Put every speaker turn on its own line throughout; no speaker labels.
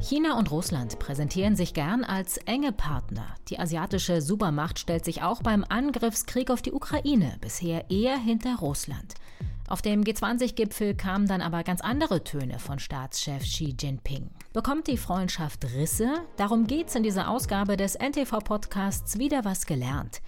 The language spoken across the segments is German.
China und Russland präsentieren sich gern als enge Partner. Die asiatische Supermacht stellt sich auch beim Angriffskrieg auf die Ukraine bisher eher hinter Russland. Auf dem G20-Gipfel kamen dann aber ganz andere Töne von Staatschef Xi Jinping. Bekommt die Freundschaft Risse? Darum geht's in dieser Ausgabe des NTV-Podcasts Wieder was gelernt.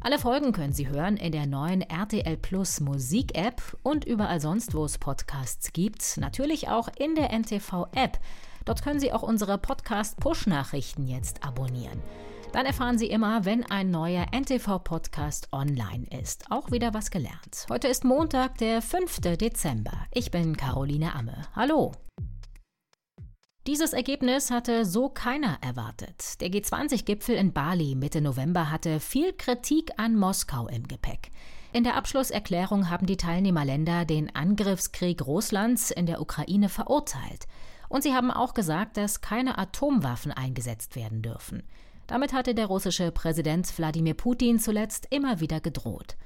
Alle Folgen können Sie hören in der neuen RTL Plus Musik-App und überall sonst, wo es Podcasts gibt. Natürlich auch in der NTV-App. Dort können Sie auch unsere Podcast-Push-Nachrichten jetzt abonnieren. Dann erfahren Sie immer, wenn ein neuer NTV-Podcast online ist. Auch wieder was gelernt. Heute ist Montag, der 5. Dezember. Ich bin Caroline Amme. Hallo. Dieses Ergebnis hatte so keiner erwartet. Der G20-Gipfel in Bali Mitte November hatte viel Kritik an Moskau im Gepäck. In der Abschlusserklärung haben die Teilnehmerländer den Angriffskrieg Russlands in der Ukraine verurteilt. Und sie haben auch gesagt, dass keine Atomwaffen eingesetzt werden dürfen. Damit hatte der russische Präsident Wladimir Putin zuletzt immer wieder gedroht.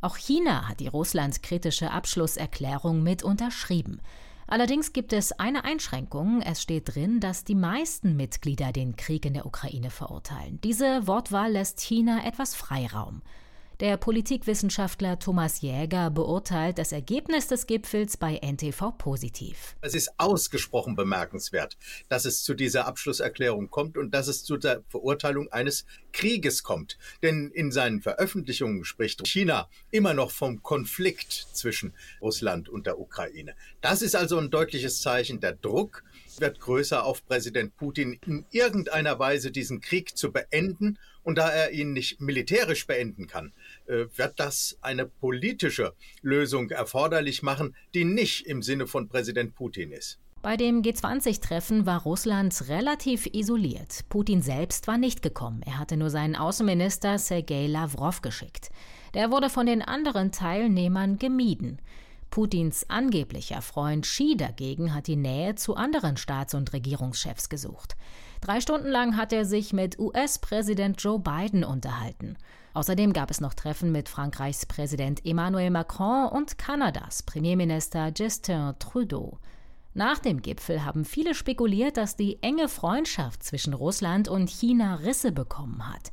Auch China hat die russlandkritische Abschlusserklärung mit unterschrieben. Allerdings gibt es eine Einschränkung. Es steht drin, dass die meisten Mitglieder den Krieg in der Ukraine verurteilen. Diese Wortwahl lässt China etwas Freiraum. Der Politikwissenschaftler Thomas Jäger beurteilt das Ergebnis des Gipfels bei NTV positiv.
Es ist ausgesprochen bemerkenswert, dass es zu dieser Abschlusserklärung kommt und dass es zu der Verurteilung eines Krieges kommt. Denn in seinen Veröffentlichungen spricht China immer noch vom Konflikt zwischen Russland und der Ukraine. Das ist also ein deutliches Zeichen. Der Druck wird größer auf Präsident Putin, in irgendeiner Weise diesen Krieg zu beenden. Und da er ihn nicht militärisch beenden kann, äh, wird das eine politische Lösung erforderlich machen, die nicht im Sinne von Präsident Putin ist.
Bei dem G20-Treffen war Russland relativ isoliert. Putin selbst war nicht gekommen. Er hatte nur seinen Außenminister Sergei Lavrov geschickt. Der wurde von den anderen Teilnehmern gemieden. Putins angeblicher Freund Xi dagegen hat die Nähe zu anderen Staats- und Regierungschefs gesucht. Drei Stunden lang hat er sich mit US-Präsident Joe Biden unterhalten. Außerdem gab es noch Treffen mit Frankreichs Präsident Emmanuel Macron und Kanadas Premierminister Justin Trudeau. Nach dem Gipfel haben viele spekuliert, dass die enge Freundschaft zwischen Russland und China Risse bekommen hat.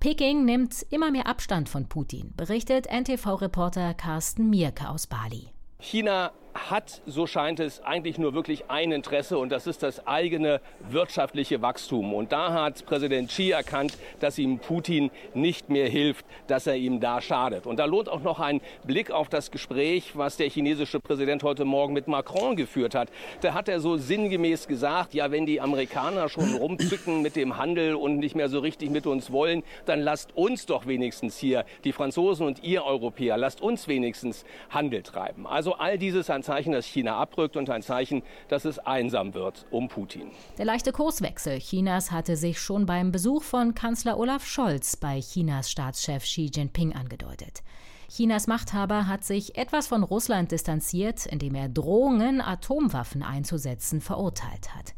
Peking nimmt immer mehr Abstand von Putin, berichtet NTV-Reporter Carsten Mierke aus Bali.
China hat, so scheint es, eigentlich nur wirklich ein Interesse und das ist das eigene wirtschaftliche Wachstum. Und da hat Präsident Xi erkannt, dass ihm Putin nicht mehr hilft, dass er ihm da schadet. Und da lohnt auch noch ein Blick auf das Gespräch, was der chinesische Präsident heute Morgen mit Macron geführt hat. Da hat er so sinngemäß gesagt, ja, wenn die Amerikaner schon rumzücken mit dem Handel und nicht mehr so richtig mit uns wollen, dann lasst uns doch wenigstens hier, die Franzosen und ihr Europäer, lasst uns wenigstens Handel treiben. Also all dieses ein Zeichen, dass China abrückt und ein Zeichen, dass es einsam wird um Putin.
Der leichte Kurswechsel Chinas hatte sich schon beim Besuch von Kanzler Olaf Scholz bei Chinas Staatschef Xi Jinping angedeutet. Chinas Machthaber hat sich etwas von Russland distanziert, indem er Drohungen, Atomwaffen einzusetzen, verurteilt hat.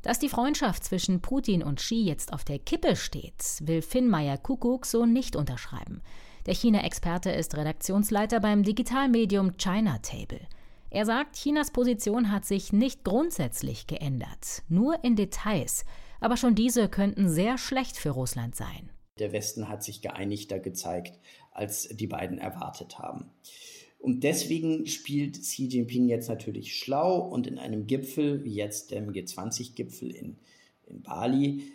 Dass die Freundschaft zwischen Putin und Xi jetzt auf der Kippe steht, will Finn Meyer Kuckuck so nicht unterschreiben. Der China-Experte ist Redaktionsleiter beim Digitalmedium China Table. Er sagt, Chinas Position hat sich nicht grundsätzlich geändert, nur in Details, aber schon diese könnten sehr schlecht für Russland sein.
Der Westen hat sich geeinigter gezeigt, als die beiden erwartet haben. Und deswegen spielt Xi Jinping jetzt natürlich schlau und in einem Gipfel, wie jetzt dem G20-Gipfel in, in Bali,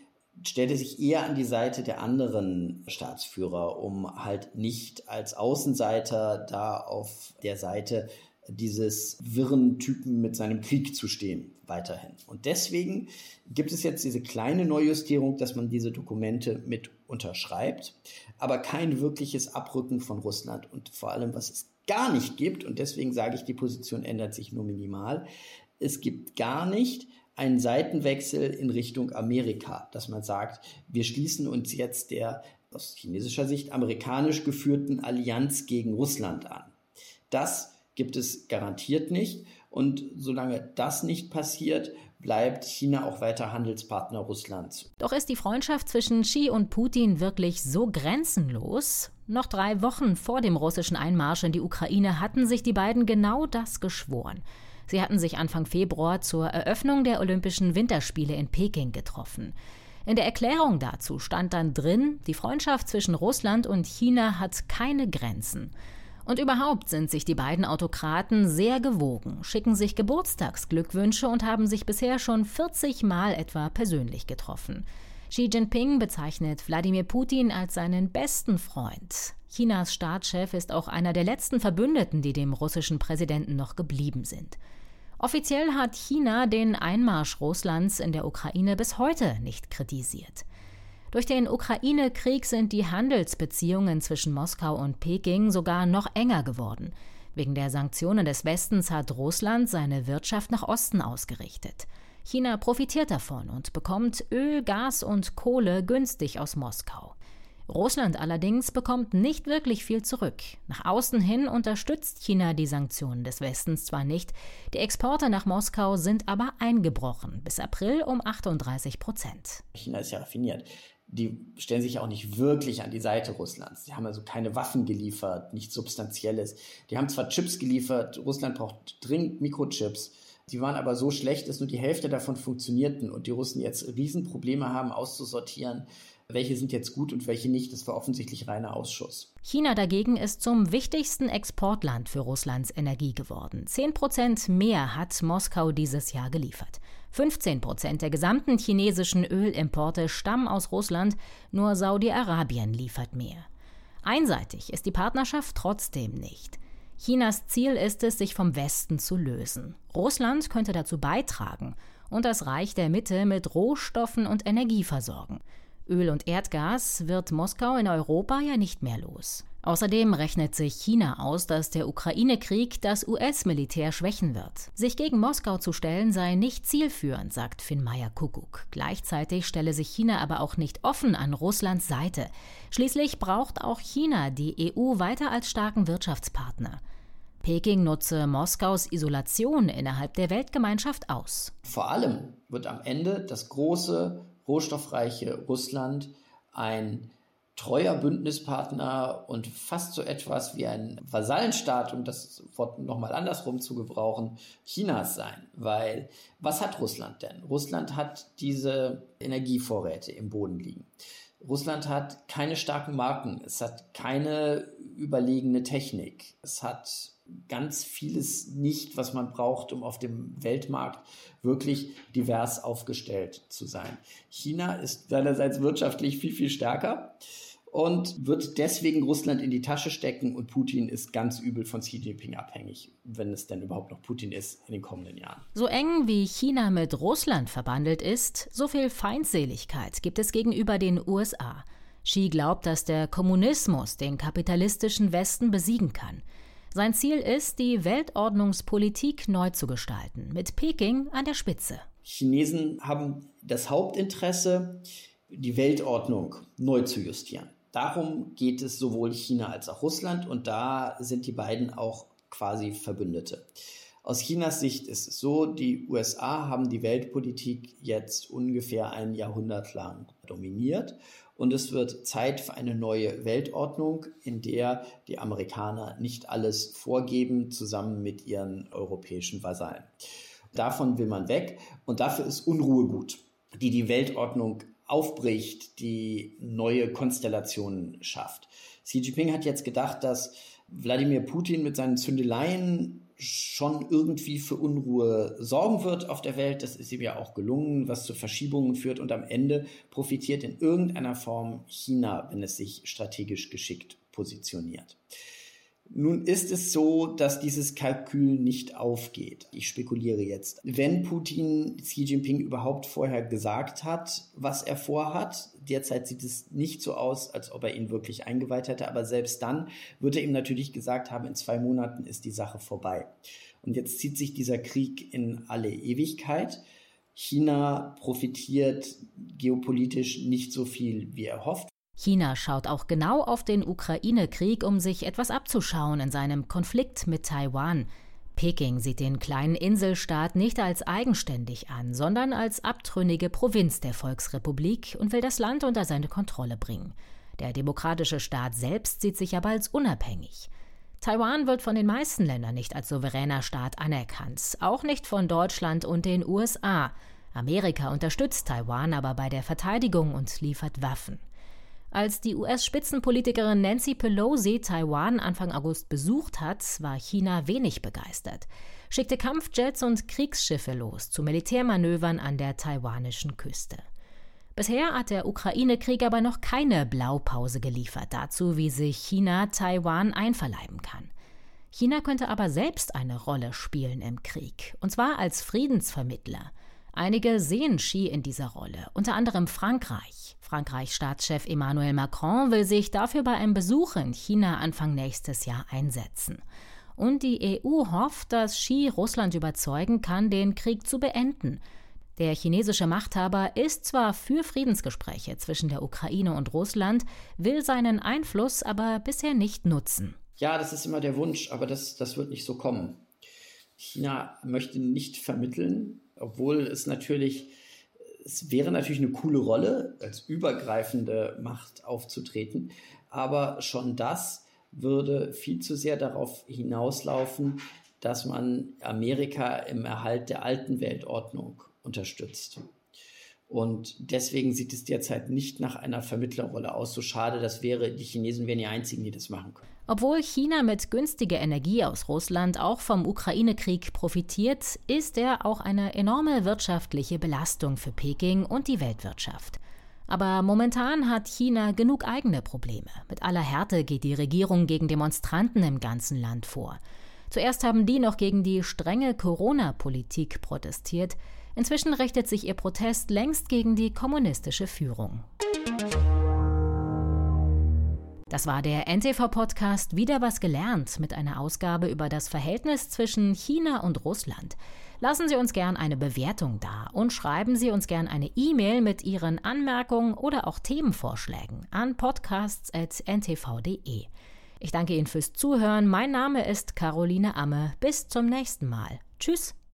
stellt er sich eher an die Seite der anderen Staatsführer, um halt nicht als Außenseiter da auf der Seite dieses wirren Typen mit seinem Krieg zu stehen, weiterhin. Und deswegen gibt es jetzt diese kleine Neujustierung, dass man diese Dokumente mit unterschreibt, aber kein wirkliches Abrücken von Russland. Und vor allem, was es gar nicht gibt, und deswegen sage ich, die Position ändert sich nur minimal, es gibt gar nicht einen Seitenwechsel in Richtung Amerika, dass man sagt, wir schließen uns jetzt der aus chinesischer Sicht amerikanisch geführten Allianz gegen Russland an. Das gibt es garantiert nicht. Und solange das nicht passiert, bleibt China auch weiter Handelspartner Russlands.
Doch ist die Freundschaft zwischen Xi und Putin wirklich so grenzenlos? Noch drei Wochen vor dem russischen Einmarsch in die Ukraine hatten sich die beiden genau das geschworen. Sie hatten sich Anfang Februar zur Eröffnung der Olympischen Winterspiele in Peking getroffen. In der Erklärung dazu stand dann drin, die Freundschaft zwischen Russland und China hat keine Grenzen. Und überhaupt sind sich die beiden Autokraten sehr gewogen, schicken sich Geburtstagsglückwünsche und haben sich bisher schon 40 Mal etwa persönlich getroffen. Xi Jinping bezeichnet Wladimir Putin als seinen besten Freund. Chinas Staatschef ist auch einer der letzten Verbündeten, die dem russischen Präsidenten noch geblieben sind. Offiziell hat China den Einmarsch Russlands in der Ukraine bis heute nicht kritisiert. Durch den Ukraine-Krieg sind die Handelsbeziehungen zwischen Moskau und Peking sogar noch enger geworden. Wegen der Sanktionen des Westens hat Russland seine Wirtschaft nach Osten ausgerichtet. China profitiert davon und bekommt Öl, Gas und Kohle günstig aus Moskau. Russland allerdings bekommt nicht wirklich viel zurück. Nach außen hin unterstützt China die Sanktionen des Westens zwar nicht, die Exporte nach Moskau sind aber eingebrochen, bis April um 38 Prozent.
China ist ja raffiniert. Die stellen sich auch nicht wirklich an die Seite Russlands. Die haben also keine Waffen geliefert, nichts Substanzielles. Die haben zwar Chips geliefert, Russland braucht dringend Mikrochips. Die waren aber so schlecht, dass nur die Hälfte davon funktionierten und die Russen jetzt Riesenprobleme haben auszusortieren, welche sind jetzt gut und welche nicht. Das war offensichtlich reiner Ausschuss.
China dagegen ist zum wichtigsten Exportland für Russlands Energie geworden. Zehn Prozent mehr hat Moskau dieses Jahr geliefert. 15 Prozent der gesamten chinesischen Ölimporte stammen aus Russland, nur Saudi-Arabien liefert mehr. Einseitig ist die Partnerschaft trotzdem nicht. Chinas Ziel ist es, sich vom Westen zu lösen. Russland könnte dazu beitragen und das Reich der Mitte mit Rohstoffen und Energie versorgen. Öl und Erdgas wird Moskau in Europa ja nicht mehr los. Außerdem rechnet sich China aus, dass der Ukraine-Krieg das US-Militär schwächen wird. Sich gegen Moskau zu stellen sei nicht zielführend, sagt Finn Meyer-Kuckuck. Gleichzeitig stelle sich China aber auch nicht offen an Russlands Seite. Schließlich braucht auch China die EU weiter als starken Wirtschaftspartner. Peking nutze Moskaus Isolation innerhalb der Weltgemeinschaft aus.
Vor allem wird am Ende das große rohstoffreiche Russland ein treuer Bündnispartner und fast so etwas wie ein Vasallenstaat, um das Wort nochmal andersrum zu gebrauchen, Chinas sein. Weil was hat Russland denn? Russland hat diese Energievorräte im Boden liegen. Russland hat keine starken Marken, es hat keine überlegene Technik, es hat ganz vieles nicht, was man braucht, um auf dem Weltmarkt wirklich divers aufgestellt zu sein. China ist seinerseits wirtschaftlich viel, viel stärker und wird deswegen Russland in die Tasche stecken und Putin ist ganz übel von Xi Jinping abhängig, wenn es denn überhaupt noch Putin ist in den kommenden Jahren.
So eng wie China mit Russland verbandelt ist, so viel Feindseligkeit gibt es gegenüber den USA. Xi glaubt, dass der Kommunismus den kapitalistischen Westen besiegen kann. Sein Ziel ist, die Weltordnungspolitik neu zu gestalten, mit Peking an der Spitze.
Chinesen haben das Hauptinteresse, die Weltordnung neu zu justieren. Darum geht es sowohl China als auch Russland und da sind die beiden auch quasi Verbündete. Aus Chinas Sicht ist es so, die USA haben die Weltpolitik jetzt ungefähr ein Jahrhundert lang dominiert und es wird Zeit für eine neue Weltordnung, in der die Amerikaner nicht alles vorgeben, zusammen mit ihren europäischen Vasallen. Davon will man weg und dafür ist Unruhe gut, die die Weltordnung aufbricht, die neue Konstellationen schafft. Xi Jinping hat jetzt gedacht, dass Wladimir Putin mit seinen Zündeleien schon irgendwie für Unruhe sorgen wird auf der Welt. Das ist ihm ja auch gelungen, was zu Verschiebungen führt. Und am Ende profitiert in irgendeiner Form China, wenn es sich strategisch geschickt positioniert. Nun ist es so, dass dieses Kalkül nicht aufgeht. Ich spekuliere jetzt. Wenn Putin Xi Jinping überhaupt vorher gesagt hat, was er vorhat, derzeit sieht es nicht so aus, als ob er ihn wirklich eingeweiht hätte, aber selbst dann wird er ihm natürlich gesagt haben, in zwei Monaten ist die Sache vorbei. Und jetzt zieht sich dieser Krieg in alle Ewigkeit. China profitiert geopolitisch nicht so viel, wie er hofft.
China schaut auch genau auf den Ukraine-Krieg, um sich etwas abzuschauen in seinem Konflikt mit Taiwan. Peking sieht den kleinen Inselstaat nicht als eigenständig an, sondern als abtrünnige Provinz der Volksrepublik und will das Land unter seine Kontrolle bringen. Der demokratische Staat selbst sieht sich aber als unabhängig. Taiwan wird von den meisten Ländern nicht als souveräner Staat anerkannt, auch nicht von Deutschland und den USA. Amerika unterstützt Taiwan aber bei der Verteidigung und liefert Waffen. Als die US-Spitzenpolitikerin Nancy Pelosi Taiwan Anfang August besucht hat, war China wenig begeistert, schickte Kampfjets und Kriegsschiffe los zu Militärmanövern an der taiwanischen Küste. Bisher hat der Ukraine-Krieg aber noch keine Blaupause geliefert dazu, wie sich China Taiwan einverleiben kann. China könnte aber selbst eine Rolle spielen im Krieg, und zwar als Friedensvermittler. Einige sehen Xi in dieser Rolle, unter anderem Frankreich. Frankreichs Staatschef Emmanuel Macron will sich dafür bei einem Besuch in China Anfang nächstes Jahr einsetzen. Und die EU hofft, dass Xi Russland überzeugen kann, den Krieg zu beenden. Der chinesische Machthaber ist zwar für Friedensgespräche zwischen der Ukraine und Russland, will seinen Einfluss aber bisher nicht nutzen.
Ja, das ist immer der Wunsch, aber das, das wird nicht so kommen. China möchte nicht vermitteln, obwohl es natürlich, es wäre natürlich eine coole Rolle, als übergreifende Macht aufzutreten, aber schon das würde viel zu sehr darauf hinauslaufen, dass man Amerika im Erhalt der alten Weltordnung unterstützt. Und deswegen sieht es derzeit nicht nach einer Vermittlerrolle aus. So schade das wäre, die Chinesen wären die einzigen, die das machen können.
Obwohl China mit günstiger Energie aus Russland auch vom Ukraine-Krieg profitiert, ist er auch eine enorme wirtschaftliche Belastung für Peking und die Weltwirtschaft. Aber momentan hat China genug eigene Probleme. Mit aller Härte geht die Regierung gegen Demonstranten im ganzen Land vor. Zuerst haben die noch gegen die strenge Corona-Politik protestiert. Inzwischen richtet sich ihr Protest längst gegen die kommunistische Führung. Das war der NTV-Podcast Wieder was gelernt mit einer Ausgabe über das Verhältnis zwischen China und Russland. Lassen Sie uns gern eine Bewertung da und schreiben Sie uns gern eine E-Mail mit Ihren Anmerkungen oder auch Themenvorschlägen an podcasts.ntv.de. Ich danke Ihnen fürs Zuhören. Mein Name ist Caroline Amme. Bis zum nächsten Mal. Tschüss.